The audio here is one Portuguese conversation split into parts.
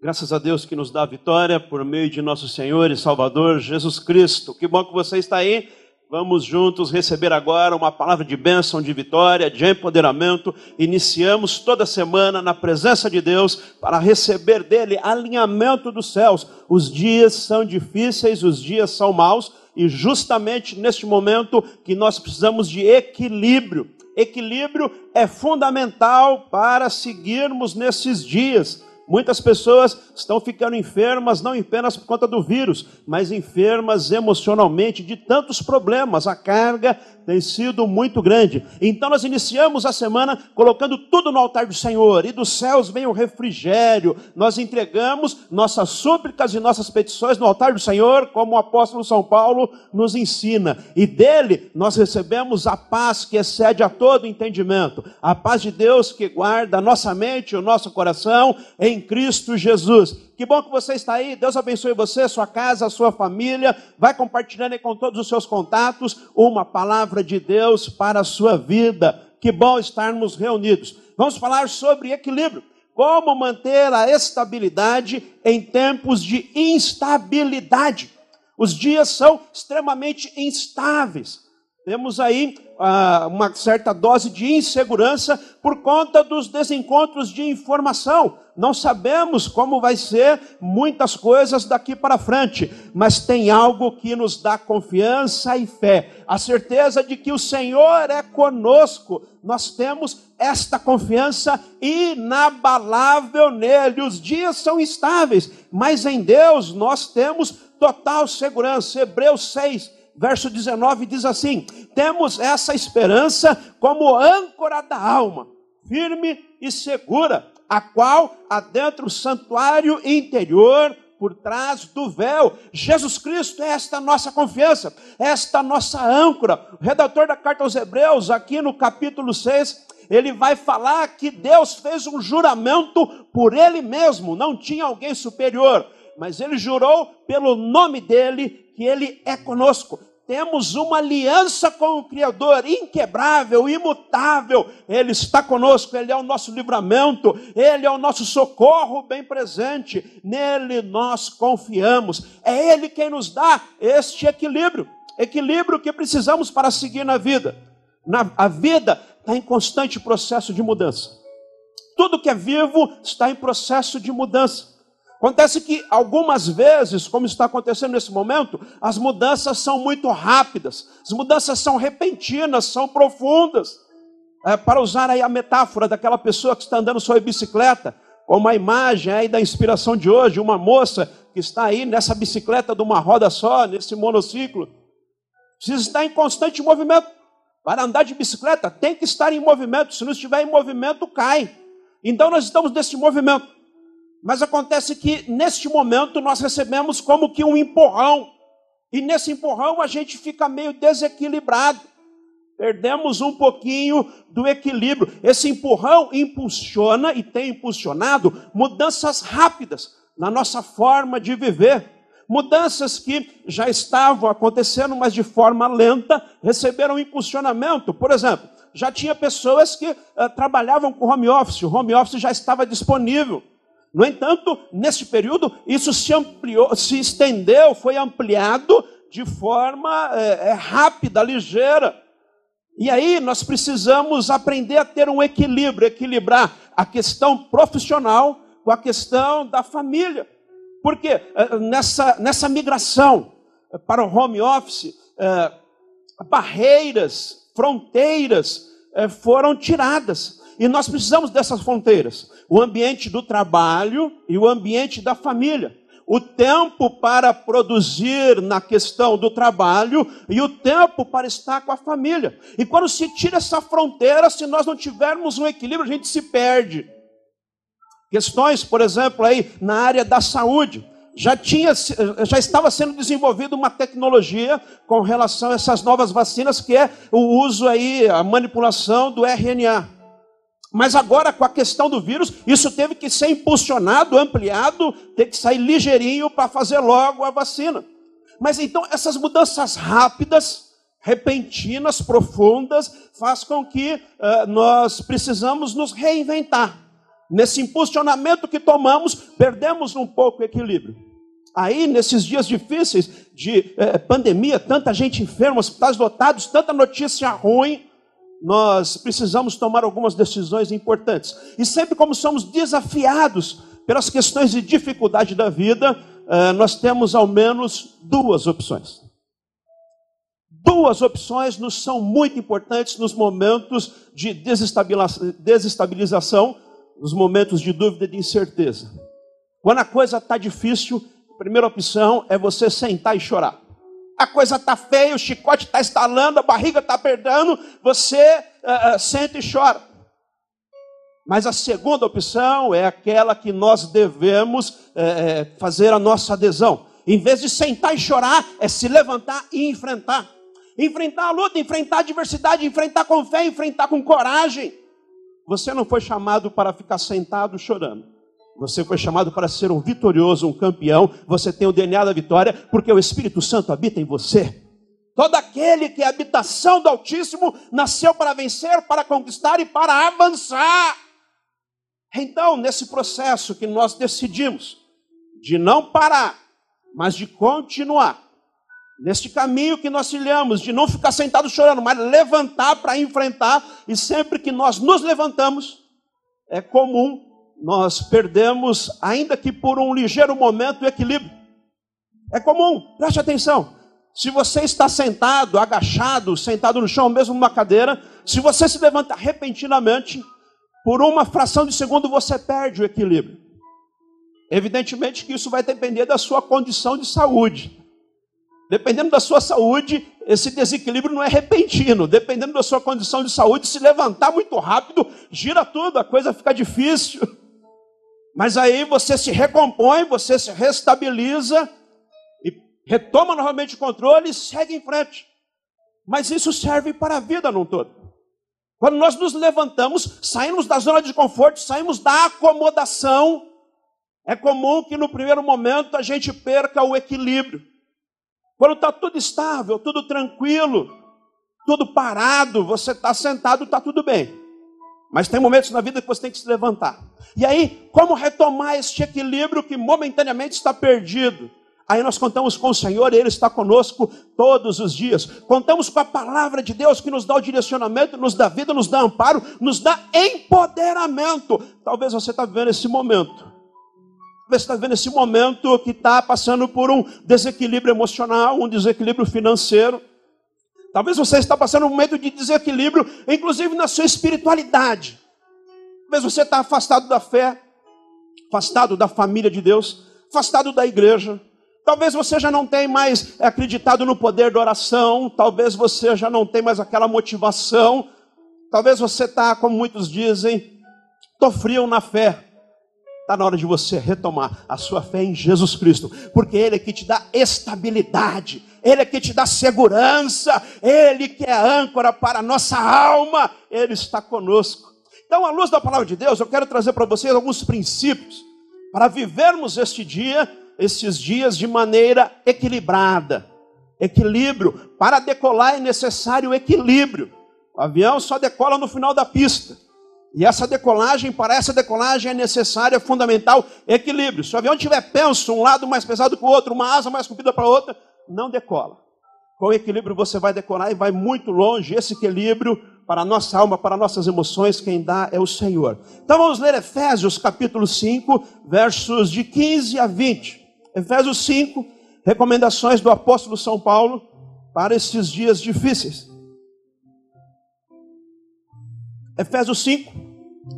Graças a Deus que nos dá vitória por meio de nosso Senhor e Salvador Jesus Cristo. Que bom que você está aí. Vamos juntos receber agora uma palavra de bênção, de vitória, de empoderamento. Iniciamos toda semana na presença de Deus para receber dele alinhamento dos céus. Os dias são difíceis, os dias são maus, e justamente neste momento que nós precisamos de equilíbrio. Equilíbrio é fundamental para seguirmos nesses dias. Muitas pessoas estão ficando enfermas, não apenas por conta do vírus, mas enfermas emocionalmente de tantos problemas. A carga tem sido muito grande. Então nós iniciamos a semana colocando tudo no altar do Senhor, e dos céus vem o refrigério. Nós entregamos nossas súplicas e nossas petições no altar do Senhor, como o apóstolo São Paulo nos ensina. E dele nós recebemos a paz que excede a todo entendimento. A paz de Deus que guarda a nossa mente e o nosso coração em Cristo Jesus. Que bom que você está aí. Deus abençoe você, sua casa, sua família. Vai compartilhando aí com todos os seus contatos uma palavra de Deus para a sua vida. Que bom estarmos reunidos. Vamos falar sobre equilíbrio. Como manter a estabilidade em tempos de instabilidade. Os dias são extremamente instáveis. Temos aí ah, uma certa dose de insegurança por conta dos desencontros de informação. Não sabemos como vai ser muitas coisas daqui para frente, mas tem algo que nos dá confiança e fé, a certeza de que o Senhor é conosco. Nós temos esta confiança inabalável nele. Os dias são instáveis, mas em Deus nós temos total segurança. Hebreus 6 verso 19 diz assim: Temos essa esperança como âncora da alma, firme e segura, a qual adentra o santuário interior por trás do véu. Jesus Cristo é esta nossa confiança, esta nossa âncora. O redator da carta aos Hebreus, aqui no capítulo 6, ele vai falar que Deus fez um juramento por ele mesmo, não tinha alguém superior, mas ele jurou pelo nome dele que ele é conosco temos uma aliança com o Criador inquebrável, imutável. Ele está conosco, Ele é o nosso livramento, Ele é o nosso socorro bem presente. Nele nós confiamos. É Ele quem nos dá este equilíbrio equilíbrio que precisamos para seguir na vida. Na, a vida está em constante processo de mudança. Tudo que é vivo está em processo de mudança. Acontece que algumas vezes, como está acontecendo nesse momento, as mudanças são muito rápidas, as mudanças são repentinas, são profundas. É, para usar aí a metáfora daquela pessoa que está andando sobre bicicleta, com uma imagem aí da inspiração de hoje, uma moça que está aí nessa bicicleta de uma roda só, nesse monociclo, precisa estar em constante movimento. Para andar de bicicleta, tem que estar em movimento, se não estiver em movimento, cai. Então nós estamos nesse movimento. Mas acontece que neste momento nós recebemos como que um empurrão. E nesse empurrão a gente fica meio desequilibrado. Perdemos um pouquinho do equilíbrio. Esse empurrão impulsiona e tem impulsionado mudanças rápidas na nossa forma de viver. Mudanças que já estavam acontecendo, mas de forma lenta, receberam impulsionamento. Por exemplo, já tinha pessoas que uh, trabalhavam com home office, o home office já estava disponível. No entanto, nesse período, isso se ampliou, se estendeu, foi ampliado de forma é, rápida, ligeira. E aí nós precisamos aprender a ter um equilíbrio, equilibrar a questão profissional com a questão da família. Porque é, nessa, nessa migração para o home office, é, barreiras, fronteiras é, foram tiradas. E nós precisamos dessas fronteiras: o ambiente do trabalho e o ambiente da família. O tempo para produzir na questão do trabalho e o tempo para estar com a família. E quando se tira essa fronteira, se nós não tivermos um equilíbrio, a gente se perde. Questões, por exemplo, aí na área da saúde já, tinha, já estava sendo desenvolvida uma tecnologia com relação a essas novas vacinas, que é o uso aí, a manipulação do RNA. Mas agora, com a questão do vírus, isso teve que ser impulsionado, ampliado, tem que sair ligeirinho para fazer logo a vacina. Mas então, essas mudanças rápidas, repentinas, profundas, faz com que uh, nós precisamos nos reinventar. Nesse impulsionamento que tomamos, perdemos um pouco o equilíbrio. Aí, nesses dias difíceis de eh, pandemia, tanta gente enferma, hospitais lotados, tanta notícia ruim, nós precisamos tomar algumas decisões importantes. E sempre como somos desafiados pelas questões de dificuldade da vida, eh, nós temos ao menos duas opções. Duas opções nos são muito importantes nos momentos de desestabilização, nos momentos de dúvida e de incerteza. Quando a coisa está difícil, a primeira opção é você sentar e chorar. A coisa está feia, o chicote está estalando, a barriga está apertando, você uh, uh, senta e chora. Mas a segunda opção é aquela que nós devemos é, fazer a nossa adesão. Em vez de sentar e chorar, é se levantar e enfrentar. Enfrentar a luta, enfrentar a adversidade, enfrentar com fé, enfrentar com coragem. Você não foi chamado para ficar sentado chorando. Você foi chamado para ser um vitorioso, um campeão. Você tem o DNA da vitória, porque o Espírito Santo habita em você. Todo aquele que é habitação do Altíssimo nasceu para vencer, para conquistar e para avançar. Então, nesse processo que nós decidimos de não parar, mas de continuar, neste caminho que nós trilhamos, de não ficar sentado chorando, mas levantar para enfrentar, e sempre que nós nos levantamos, é comum nós perdemos, ainda que por um ligeiro momento, o equilíbrio. É comum, preste atenção. Se você está sentado, agachado, sentado no chão, mesmo numa cadeira, se você se levanta repentinamente, por uma fração de segundo você perde o equilíbrio. Evidentemente que isso vai depender da sua condição de saúde. Dependendo da sua saúde, esse desequilíbrio não é repentino. Dependendo da sua condição de saúde, se levantar muito rápido, gira tudo, a coisa fica difícil. Mas aí você se recompõe, você se restabiliza e retoma novamente o controle e segue em frente. Mas isso serve para a vida num todo. Quando nós nos levantamos, saímos da zona de conforto, saímos da acomodação, é comum que no primeiro momento a gente perca o equilíbrio. Quando está tudo estável, tudo tranquilo, tudo parado, você está sentado, está tudo bem. Mas tem momentos na vida que você tem que se levantar. E aí, como retomar este equilíbrio que momentaneamente está perdido? Aí nós contamos com o Senhor, Ele está conosco todos os dias. Contamos com a palavra de Deus que nos dá o direcionamento, nos dá vida, nos dá amparo, nos dá empoderamento. Talvez você está vivendo esse momento. Talvez você está vivendo esse momento que está passando por um desequilíbrio emocional, um desequilíbrio financeiro. Talvez você está passando um momento de desequilíbrio, inclusive na sua espiritualidade. Talvez você está afastado da fé, afastado da família de Deus, afastado da igreja Talvez você já não tenha mais acreditado no poder da oração, talvez você já não tenha mais aquela motivação, talvez você está, como muitos dizem, estou frio na fé. Está na hora de você retomar a sua fé em Jesus Cristo, porque Ele é que te dá estabilidade, Ele é que te dá segurança, Ele que é âncora para a nossa alma, Ele está conosco. Então, à luz da palavra de Deus, eu quero trazer para vocês alguns princípios para vivermos este dia esses dias de maneira equilibrada. Equilíbrio. Para decolar é necessário equilíbrio. O avião só decola no final da pista. E essa decolagem, para essa decolagem é necessário, é fundamental equilíbrio. Se o avião tiver penso, um lado mais pesado que o outro, uma asa mais comprida para a outra, não decola. Com equilíbrio você vai decolar e vai muito longe. Esse equilíbrio para a nossa alma, para nossas emoções, quem dá é o Senhor. Então vamos ler Efésios capítulo 5, versos de 15 a 20. Efésios 5, recomendações do apóstolo São Paulo para esses dias difíceis. Efésios 5,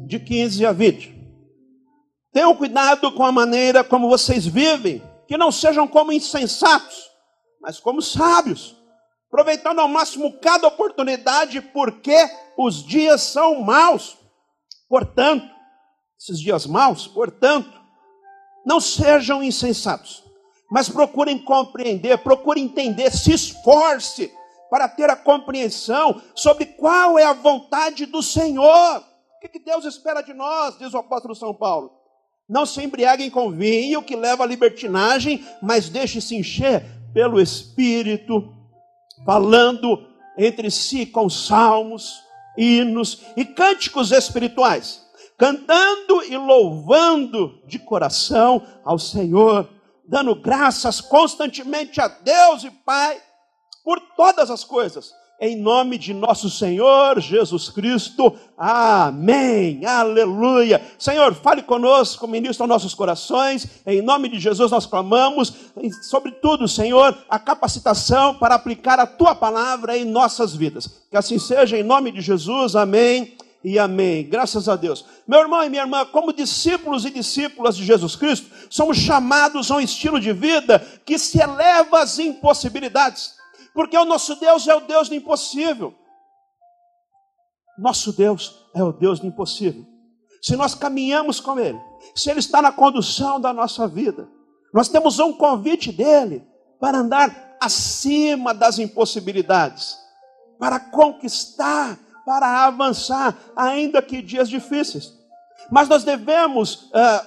de 15 a 20. Tenham cuidado com a maneira como vocês vivem, que não sejam como insensatos, mas como sábios, aproveitando ao máximo cada oportunidade, porque os dias são maus. Portanto, esses dias maus, portanto, não sejam insensatos, mas procurem compreender, procurem entender, se esforce para ter a compreensão sobre qual é a vontade do Senhor. O que Deus espera de nós, diz o apóstolo São Paulo. Não se embriaguem com vinho que leva à libertinagem, mas deixe-se encher pelo Espírito, falando entre si com salmos, hinos e cânticos espirituais cantando e louvando de coração ao Senhor, dando graças constantemente a Deus e Pai por todas as coisas em nome de nosso Senhor Jesus Cristo. Amém. Aleluia. Senhor, fale conosco, ministra nossos corações. Em nome de Jesus nós clamamos, sobretudo, Senhor, a capacitação para aplicar a tua palavra em nossas vidas. Que assim seja em nome de Jesus. Amém. E amém. Graças a Deus. Meu irmão e minha irmã, como discípulos e discípulas de Jesus Cristo, somos chamados a um estilo de vida que se eleva às impossibilidades porque o nosso Deus é o Deus do impossível. Nosso Deus é o Deus do impossível. Se nós caminhamos com Ele, se Ele está na condução da nossa vida, nós temos um convite dele para andar acima das impossibilidades, para conquistar, para avançar, ainda que dias difíceis. Mas nós devemos uh,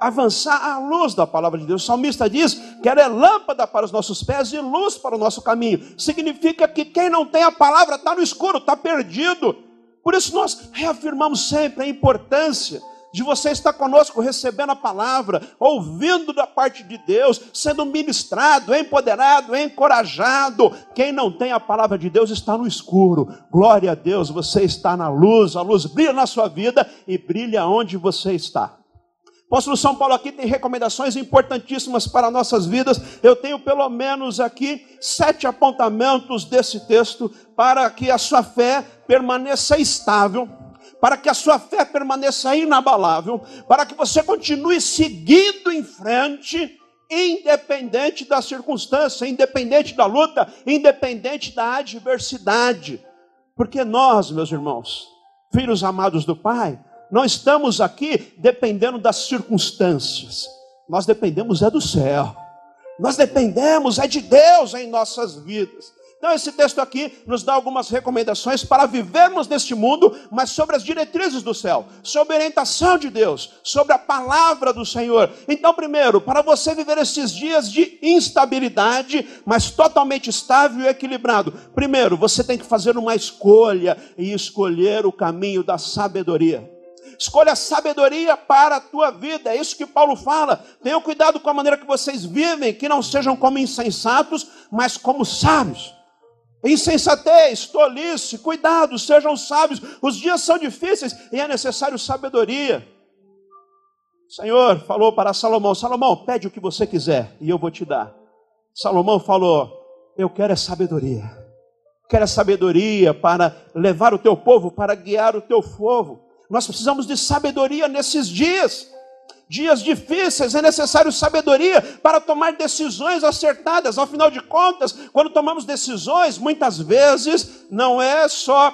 avançar à luz da palavra de Deus. O salmista diz que ela é lâmpada para os nossos pés e luz para o nosso caminho. Significa que quem não tem a palavra está no escuro, está perdido. Por isso nós reafirmamos sempre a importância de você estar conosco recebendo a palavra, ouvindo da parte de Deus, sendo ministrado, empoderado, encorajado. Quem não tem a palavra de Deus está no escuro. Glória a Deus, você está na luz, a luz brilha na sua vida e brilha onde você está. Apóstolo São Paulo aqui tem recomendações importantíssimas para nossas vidas. Eu tenho pelo menos aqui sete apontamentos desse texto para que a sua fé permaneça estável, para que a sua fé permaneça inabalável, para que você continue seguindo em frente, independente da circunstância, independente da luta, independente da adversidade. Porque nós, meus irmãos, filhos amados do Pai, não estamos aqui dependendo das circunstâncias. Nós dependemos é do céu. Nós dependemos é de Deus em nossas vidas. Então, esse texto aqui nos dá algumas recomendações para vivermos neste mundo, mas sobre as diretrizes do céu, sobre a orientação de Deus, sobre a palavra do Senhor. Então, primeiro, para você viver esses dias de instabilidade, mas totalmente estável e equilibrado, primeiro, você tem que fazer uma escolha e escolher o caminho da sabedoria. Escolha sabedoria para a tua vida. É isso que Paulo fala. Tenham cuidado com a maneira que vocês vivem, que não sejam como insensatos, mas como sábios. Insensatez, tolice, cuidado, sejam sábios. Os dias são difíceis e é necessário sabedoria. O Senhor falou para Salomão: Salomão, pede o que você quiser e eu vou te dar. Salomão falou: Eu quero é sabedoria. Quero é sabedoria para levar o teu povo, para guiar o teu povo. Nós precisamos de sabedoria nesses dias. Dias difíceis, é necessário sabedoria para tomar decisões acertadas. Afinal de contas, quando tomamos decisões, muitas vezes não é só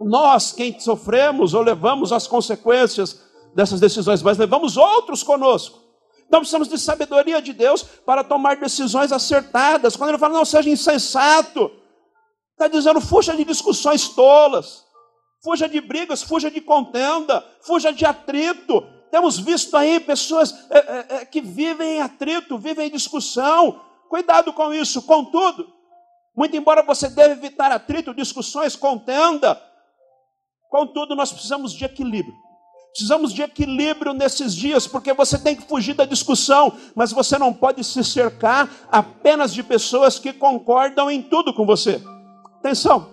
nós quem sofremos ou levamos as consequências dessas decisões, mas levamos outros conosco. Então precisamos de sabedoria de Deus para tomar decisões acertadas. Quando ele fala, não seja insensato, está dizendo, fuja de discussões tolas. Fuja de brigas, fuja de contenda, fuja de atrito. Temos visto aí pessoas é, é, é, que vivem em atrito, vivem em discussão. Cuidado com isso. Contudo, muito embora você deve evitar atrito, discussões, contenda, contudo, nós precisamos de equilíbrio. Precisamos de equilíbrio nesses dias, porque você tem que fugir da discussão, mas você não pode se cercar apenas de pessoas que concordam em tudo com você. Atenção,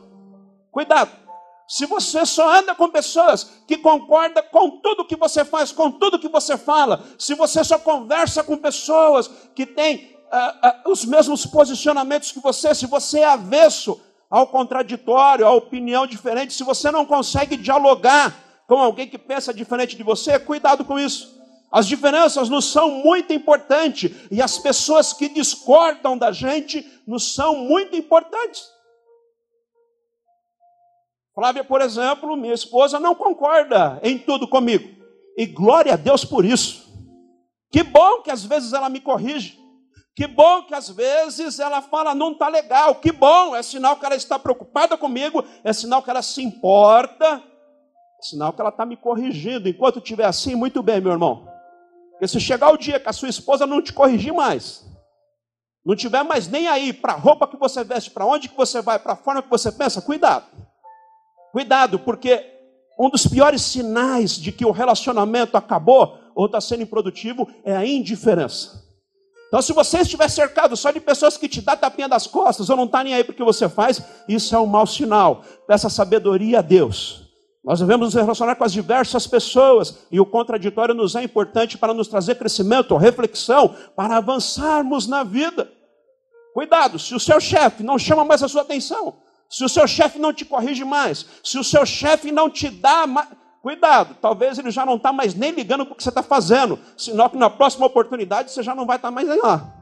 cuidado. Se você só anda com pessoas que concordam com tudo que você faz, com tudo que você fala, se você só conversa com pessoas que têm uh, uh, os mesmos posicionamentos que você, se você é avesso ao contraditório, à opinião diferente, se você não consegue dialogar com alguém que pensa diferente de você, cuidado com isso. As diferenças nos são muito importantes e as pessoas que discordam da gente nos são muito importantes. Flávia, por exemplo, minha esposa, não concorda em tudo comigo. E glória a Deus por isso. Que bom que às vezes ela me corrige. Que bom que às vezes ela fala, não está legal. Que bom, é sinal que ela está preocupada comigo, é sinal que ela se importa, é sinal que ela está me corrigindo. Enquanto estiver assim, muito bem, meu irmão. Porque se chegar o dia que a sua esposa não te corrigir mais, não tiver mais nem aí para a roupa que você veste, para onde que você vai, para a forma que você pensa, cuidado. Cuidado, porque Um dos piores sinais de que o relacionamento acabou ou está sendo improdutivo é a indiferença. Então, se você estiver cercado só de pessoas que te dão tapinha das costas ou não está nem aí porque você faz, isso é um mau sinal. Peça sabedoria a Deus. Nós devemos nos relacionar com as diversas pessoas e o contraditório nos é importante para nos trazer crescimento, reflexão, para avançarmos na vida. Cuidado, se o seu chefe não chama mais a sua atenção, se o seu chefe não te corrige mais, se o seu chefe não te dá mais. Cuidado, talvez ele já não está mais nem ligando para o que você está fazendo, senão que na próxima oportunidade você já não vai estar tá mais lá.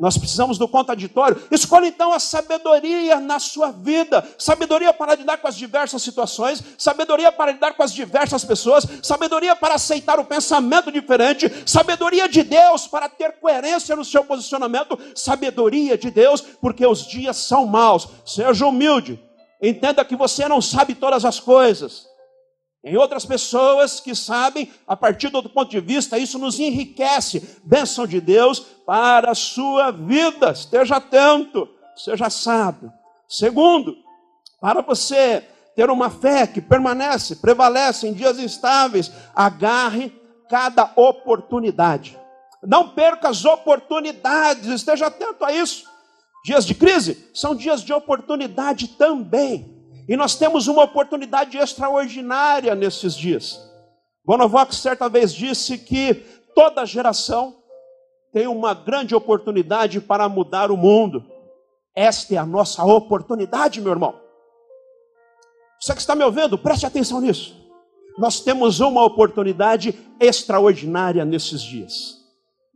Nós precisamos do contraditório. Escolha então a sabedoria na sua vida. Sabedoria para lidar com as diversas situações, sabedoria para lidar com as diversas pessoas, sabedoria para aceitar o pensamento diferente, sabedoria de Deus para ter coerência no seu posicionamento, sabedoria de Deus, porque os dias são maus. Seja humilde. Entenda que você não sabe todas as coisas. Em outras pessoas que sabem, a partir do outro ponto de vista, isso nos enriquece. Bênção de Deus para a sua vida. Esteja atento, seja sábio. Segundo, para você ter uma fé que permanece, prevalece em dias instáveis, agarre cada oportunidade. Não perca as oportunidades, esteja atento a isso. Dias de crise são dias de oportunidade também. E nós temos uma oportunidade extraordinária nesses dias. Bonovox certa vez disse que toda geração tem uma grande oportunidade para mudar o mundo. Esta é a nossa oportunidade, meu irmão. Você que está me ouvindo, preste atenção nisso. Nós temos uma oportunidade extraordinária nesses dias.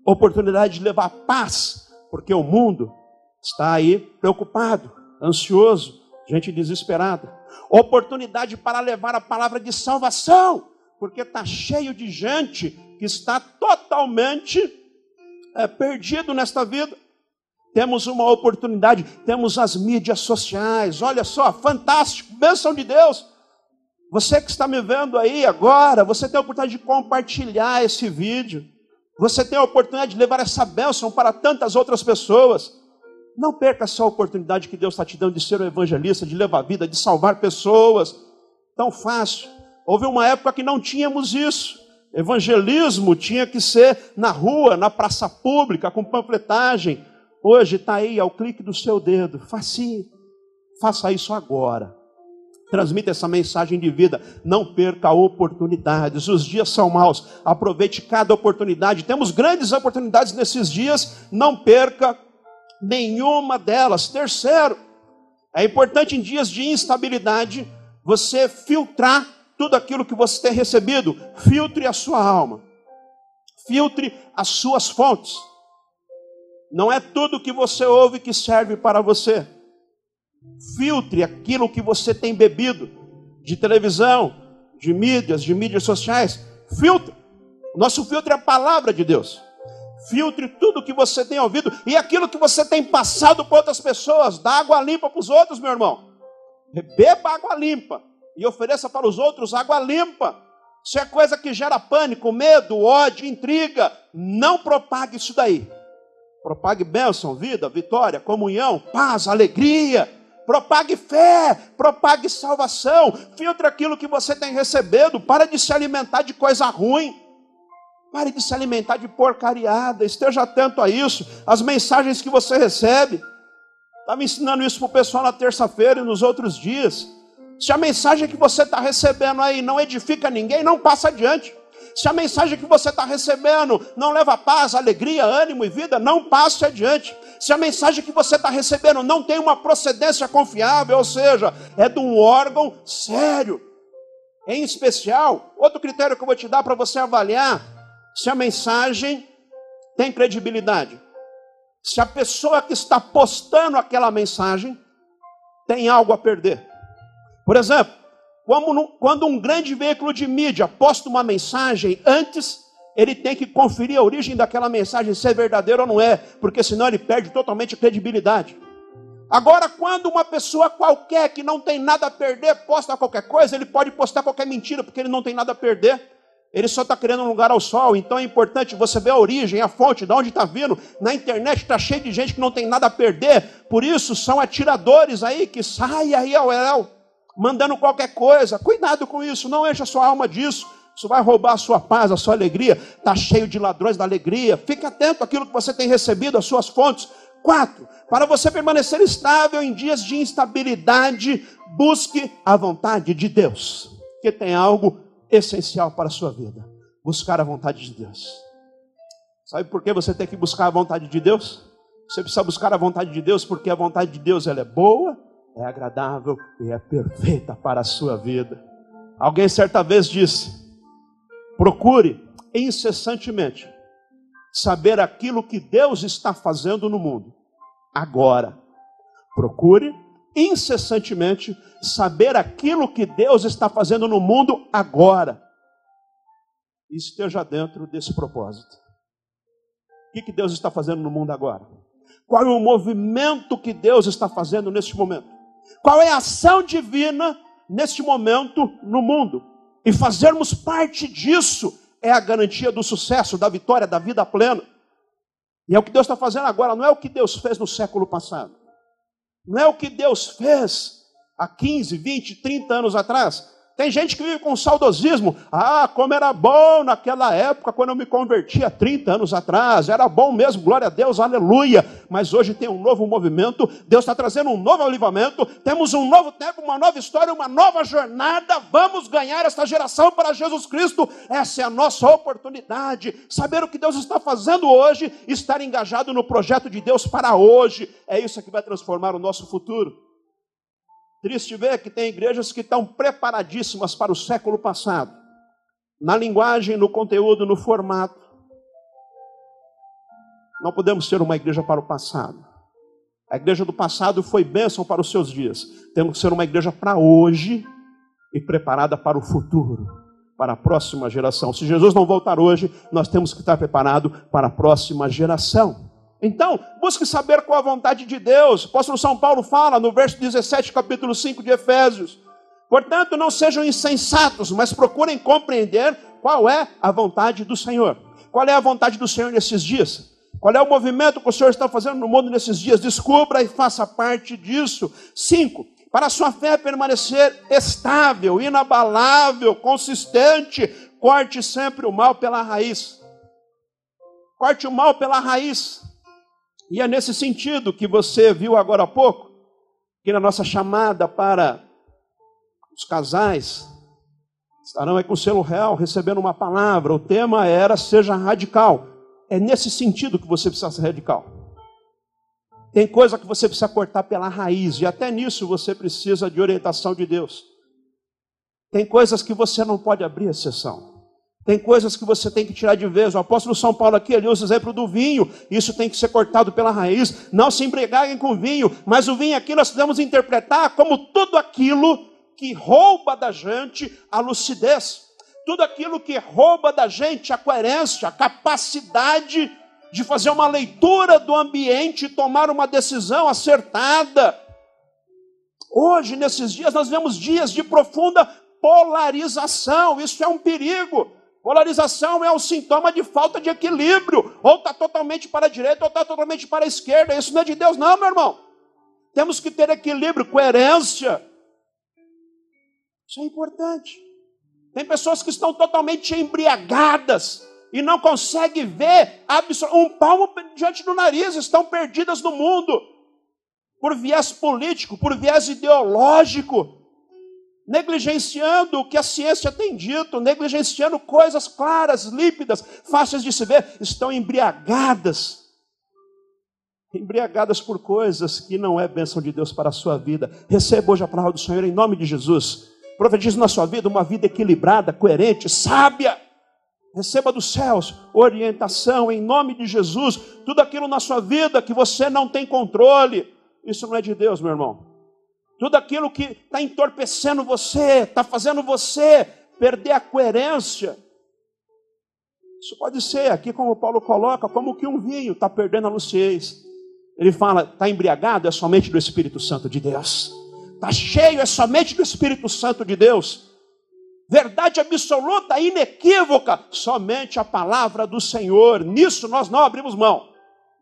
Oportunidade de levar paz, porque o mundo está aí preocupado, ansioso, gente desesperada. Oportunidade para levar a palavra de salvação, porque está cheio de gente que está totalmente é, perdido nesta vida. Temos uma oportunidade, temos as mídias sociais, olha só, fantástico, bênção de Deus. Você que está me vendo aí agora, você tem a oportunidade de compartilhar esse vídeo. Você tem a oportunidade de levar essa bênção para tantas outras pessoas. Não perca essa oportunidade que Deus está te dando de ser um evangelista, de levar a vida, de salvar pessoas. Tão fácil. Houve uma época que não tínhamos isso. Evangelismo tinha que ser na rua, na praça pública, com panfletagem. Hoje está aí ao clique do seu dedo. Facinho. Faça isso agora. Transmita essa mensagem de vida. Não perca oportunidades. Os dias são maus. Aproveite cada oportunidade. Temos grandes oportunidades nesses dias. Não perca nenhuma delas. Terceiro, é importante em dias de instabilidade você filtrar tudo aquilo que você tem recebido. Filtre a sua alma. Filtre as suas fontes. Não é tudo que você ouve que serve para você. Filtre aquilo que você tem bebido de televisão, de mídias, de mídias sociais. Filtre. Nosso filtro é a palavra de Deus. Filtre tudo que você tem ouvido e aquilo que você tem passado para outras pessoas. Dá água limpa para os outros, meu irmão. Beba água limpa e ofereça para os outros água limpa. Se é coisa que gera pânico, medo, ódio, intriga, não propague isso daí. Propague bênção, vida, vitória, comunhão, paz, alegria. Propague fé, propague salvação. Filtre aquilo que você tem recebido. Para de se alimentar de coisa ruim. Pare de se alimentar de porcariada, esteja atento a isso, as mensagens que você recebe. Estava ensinando isso para o pessoal na terça-feira e nos outros dias. Se a mensagem que você está recebendo aí não edifica ninguém, não passa adiante. Se a mensagem que você está recebendo não leva paz, alegria, ânimo e vida, não passe adiante. Se a mensagem que você está recebendo não tem uma procedência confiável, ou seja, é de um órgão sério. Em especial, outro critério que eu vou te dar para você avaliar se a mensagem tem credibilidade, se a pessoa que está postando aquela mensagem tem algo a perder. Por exemplo, quando um grande veículo de mídia posta uma mensagem, antes ele tem que conferir a origem daquela mensagem, se é verdadeira ou não é, porque senão ele perde totalmente a credibilidade. Agora, quando uma pessoa qualquer que não tem nada a perder posta qualquer coisa, ele pode postar qualquer mentira, porque ele não tem nada a perder. Ele só está querendo um lugar ao sol, então é importante você ver a origem, a fonte, de onde está vindo. Na internet está cheio de gente que não tem nada a perder, por isso são atiradores aí que saem aí ao El. mandando qualquer coisa. Cuidado com isso, não encha sua alma disso. Isso vai roubar a sua paz, a sua alegria. Está cheio de ladrões da alegria. Fique atento àquilo que você tem recebido, as suas fontes. Quatro, para você permanecer estável em dias de instabilidade, busque a vontade de Deus, que tem algo essencial para a sua vida: buscar a vontade de Deus. Sabe por que você tem que buscar a vontade de Deus? Você precisa buscar a vontade de Deus porque a vontade de Deus ela é boa, é agradável e é perfeita para a sua vida. Alguém certa vez disse: procure incessantemente saber aquilo que Deus está fazendo no mundo agora. Procure incessantemente saber aquilo que Deus está fazendo no mundo agora. E esteja dentro desse propósito. O que Deus está fazendo no mundo agora? Qual é o movimento que Deus está fazendo neste momento? Qual é a ação divina neste momento no mundo? E fazermos parte disso é a garantia do sucesso, da vitória, da vida plena. E é o que Deus está fazendo agora, não é o que Deus fez no século passado. Não é o que Deus fez há 15, 20, 30 anos atrás. Tem gente que vive com saudosismo. Ah, como era bom naquela época, quando eu me converti há 30 anos atrás. Era bom mesmo, glória a Deus, aleluia. Mas hoje tem um novo movimento. Deus está trazendo um novo avivamento. Temos um novo tempo, uma nova história, uma nova jornada. Vamos ganhar esta geração para Jesus Cristo. Essa é a nossa oportunidade. Saber o que Deus está fazendo hoje, estar engajado no projeto de Deus para hoje. É isso que vai transformar o nosso futuro. Triste ver que tem igrejas que estão preparadíssimas para o século passado, na linguagem, no conteúdo, no formato. Não podemos ser uma igreja para o passado. A igreja do passado foi bênção para os seus dias. Temos que ser uma igreja para hoje e preparada para o futuro, para a próxima geração. Se Jesus não voltar hoje, nós temos que estar preparados para a próxima geração. Então, busque saber qual a vontade de Deus. O apóstolo São Paulo fala no verso 17, capítulo 5 de Efésios. Portanto, não sejam insensatos, mas procurem compreender qual é a vontade do Senhor. Qual é a vontade do Senhor nesses dias? Qual é o movimento que o Senhor está fazendo no mundo nesses dias? Descubra e faça parte disso. Cinco, para a sua fé permanecer estável, inabalável, consistente, corte sempre o mal pela raiz. Corte o mal pela raiz. E é nesse sentido que você viu agora há pouco, que na nossa chamada para os casais, estarão aí com o selo real, recebendo uma palavra. O tema era seja radical. É nesse sentido que você precisa ser radical. Tem coisa que você precisa cortar pela raiz, e até nisso você precisa de orientação de Deus. Tem coisas que você não pode abrir exceção. Tem coisas que você tem que tirar de vez. O apóstolo São Paulo aqui, ele usa o exemplo do vinho. Isso tem que ser cortado pela raiz. Não se embriaguem com vinho. Mas o vinho aqui nós podemos interpretar como tudo aquilo que rouba da gente a lucidez. Tudo aquilo que rouba da gente a coerência, a capacidade de fazer uma leitura do ambiente e tomar uma decisão acertada. Hoje, nesses dias, nós vemos dias de profunda polarização. Isso é um perigo. Polarização é um sintoma de falta de equilíbrio. Ou está totalmente para a direita, ou está totalmente para a esquerda. Isso não é de Deus, não, meu irmão. Temos que ter equilíbrio, coerência. Isso é importante. Tem pessoas que estão totalmente embriagadas e não conseguem ver um palmo diante do nariz, estão perdidas no mundo por viés político, por viés ideológico negligenciando o que a ciência tem dito, negligenciando coisas claras, límpidas, fáceis de se ver, estão embriagadas. Embriagadas por coisas que não é bênção de Deus para a sua vida. Receba hoje a palavra do Senhor em nome de Jesus. Profetize na sua vida uma vida equilibrada, coerente, sábia. Receba dos céus orientação em nome de Jesus. Tudo aquilo na sua vida que você não tem controle, isso não é de Deus, meu irmão tudo aquilo que está entorpecendo você, está fazendo você perder a coerência. Isso pode ser, aqui como Paulo coloca, como que um vinho está perdendo a lucidez. Ele fala, está embriagado, é somente do Espírito Santo de Deus. Está cheio, é somente do Espírito Santo de Deus. Verdade absoluta, inequívoca, somente a palavra do Senhor. Nisso nós não abrimos mão.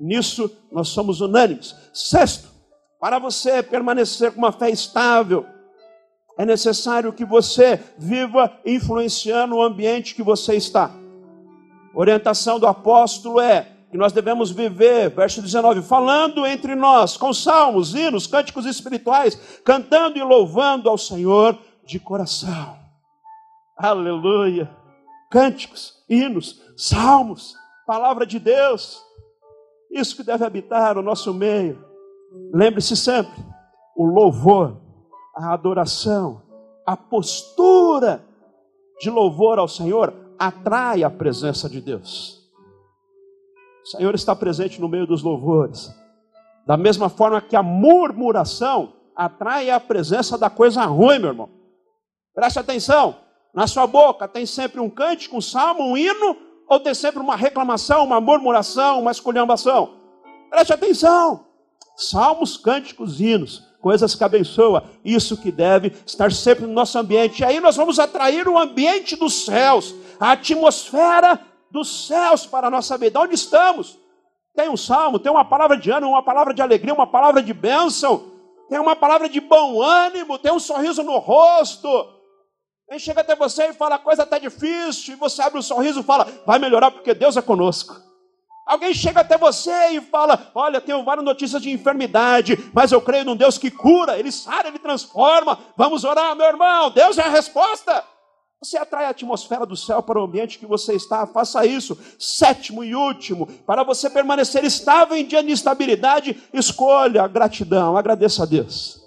Nisso nós somos unânimes. Sexto, para você permanecer com uma fé estável, É necessário que você viva influenciando o ambiente que você está. A orientação do apóstolo é que nós devemos viver, verso 19, falando entre nós, com salmos, hinos, cânticos espirituais, cantando e louvando ao Senhor de coração. Aleluia! Cânticos, hinos, salmos, palavra de Deus, isso que deve habitar o nosso meio. Lembre-se sempre: o louvor, a adoração, a postura de louvor ao Senhor atrai a presença de Deus. O Senhor está presente no meio dos louvores. Da mesma forma que a murmuração atrai a presença da coisa ruim, meu irmão. Preste atenção. Na sua boca tem sempre um cântico, um salmo, um hino, ou tem sempre uma reclamação, uma murmuração, uma esculhambação? Preste atenção. Salmos, cânticos, hinos, coisas que abençoa, isso que deve estar sempre no nosso ambiente. E aí nós vamos atrair o ambiente dos céus, a atmosfera dos céus para a nossa vida. Onde estamos? Tem um salmo, tem uma palavra de ânimo, uma palavra de alegria, uma palavra de bênção, tem uma palavra de bom ânimo, tem um sorriso no rosto. Quem chega até você e fala, a coisa está difícil, e você abre um sorriso e fala, vai melhorar porque Deus é conosco. Alguém chega até você e fala: Olha, tenho várias notícias de enfermidade, mas eu creio num Deus que cura, Ele sara, Ele transforma. Vamos orar, meu irmão. Deus é a resposta. Você atrai a atmosfera do céu para o ambiente que você está, faça isso. Sétimo e último, para você permanecer estável em dia de instabilidade, escolha a gratidão, agradeça a Deus.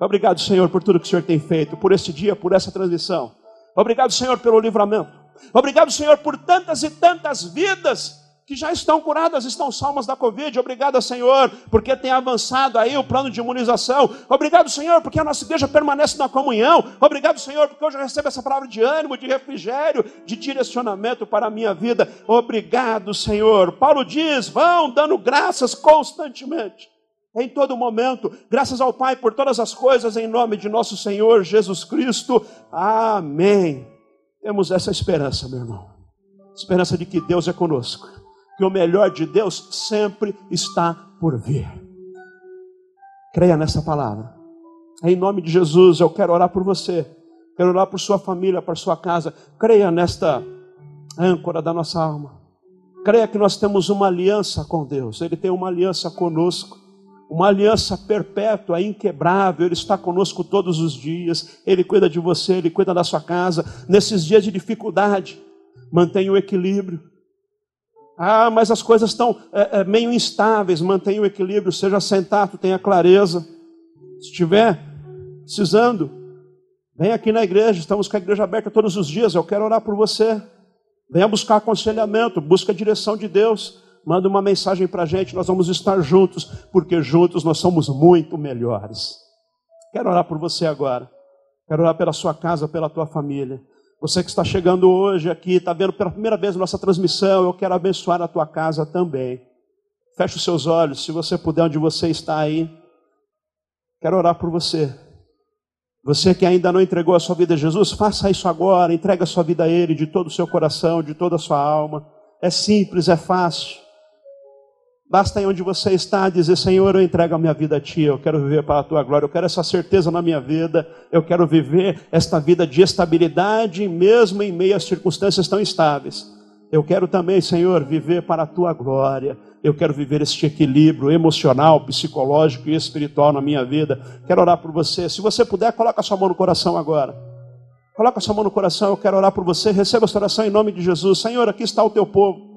Obrigado, Senhor, por tudo que o Senhor tem feito, por esse dia, por essa transmissão. Obrigado, Senhor, pelo livramento. Obrigado, Senhor, por tantas e tantas vidas que já estão curadas, estão salmas da Covid. Obrigado, Senhor, porque tem avançado aí o plano de imunização. Obrigado, Senhor, porque a nossa igreja permanece na comunhão. Obrigado, Senhor, porque hoje eu recebo essa palavra de ânimo, de refrigério, de direcionamento para a minha vida. Obrigado, Senhor. Paulo diz: vão dando graças constantemente. Em todo momento, graças ao Pai por todas as coisas, em nome de nosso Senhor Jesus Cristo. Amém. Temos essa esperança, meu irmão. Esperança de que Deus é conosco que o melhor de Deus sempre está por vir. Creia nessa palavra. Em nome de Jesus, eu quero orar por você. Quero orar por sua família, por sua casa. Creia nesta âncora da nossa alma. Creia que nós temos uma aliança com Deus. Ele tem uma aliança conosco. Uma aliança perpétua, inquebrável. Ele está conosco todos os dias. Ele cuida de você, ele cuida da sua casa. Nesses dias de dificuldade, mantenha o equilíbrio ah, mas as coisas estão é, é, meio instáveis, mantenha o equilíbrio, seja sentado, tenha clareza. Se estiver precisando, vem aqui na igreja, estamos com a igreja aberta todos os dias, eu quero orar por você. Venha buscar aconselhamento, busca a direção de Deus. Manda uma mensagem para a gente, nós vamos estar juntos, porque juntos nós somos muito melhores. Quero orar por você agora. Quero orar pela sua casa, pela tua família. Você que está chegando hoje aqui, está vendo pela primeira vez nossa transmissão, eu quero abençoar a tua casa também. Feche os seus olhos, se você puder, onde você está aí. Quero orar por você. Você que ainda não entregou a sua vida a Jesus, faça isso agora, entregue a sua vida a Ele de todo o seu coração, de toda a sua alma. É simples, é fácil. Basta aí onde você está dizer: Senhor, eu entrego a minha vida a Ti, eu quero viver para a Tua glória, eu quero essa certeza na minha vida, eu quero viver esta vida de estabilidade, mesmo em meio às circunstâncias tão instáveis. Eu quero também, Senhor, viver para a Tua glória, eu quero viver este equilíbrio emocional, psicológico e espiritual na minha vida. Quero orar por você. Se você puder, coloca a sua mão no coração agora. Coloca a sua mão no coração, eu quero orar por você. Receba esta oração em nome de Jesus. Senhor, aqui está o teu povo.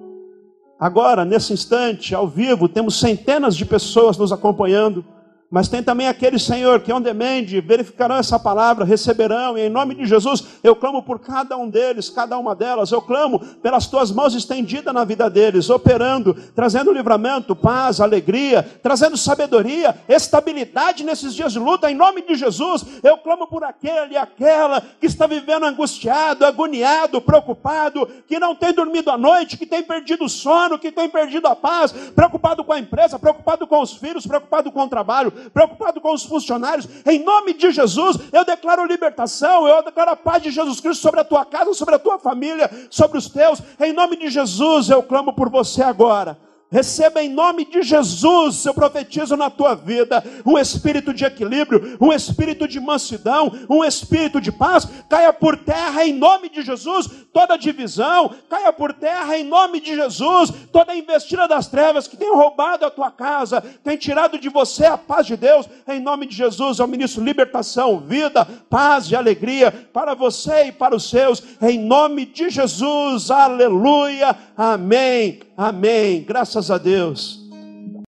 Agora, nesse instante, ao vivo, temos centenas de pessoas nos acompanhando. Mas tem também aqueles, Senhor, que on demand verificarão essa palavra, receberão, e em nome de Jesus eu clamo por cada um deles, cada uma delas, eu clamo pelas tuas mãos estendidas na vida deles, operando, trazendo livramento, paz, alegria, trazendo sabedoria, estabilidade nesses dias de luta, em nome de Jesus eu clamo por aquele e aquela que está vivendo angustiado, agoniado, preocupado, que não tem dormido à noite, que tem perdido o sono, que tem perdido a paz, preocupado com a empresa, preocupado com os filhos, preocupado com o trabalho preocupado com os funcionários. Em nome de Jesus, eu declaro libertação, eu declaro a paz de Jesus Cristo sobre a tua casa, sobre a tua família, sobre os teus. Em nome de Jesus, eu clamo por você agora. Receba em nome de Jesus, eu profetizo na tua vida, um espírito de equilíbrio, um espírito de mansidão, um espírito de paz. Caia por terra em nome de Jesus toda divisão, caia por terra em nome de Jesus toda investida das trevas que tem roubado a tua casa, tem tirado de você a paz de Deus. Em nome de Jesus, eu ministro libertação, vida, paz e alegria para você e para os seus. Em nome de Jesus, aleluia, amém. Amém. Graças a Deus.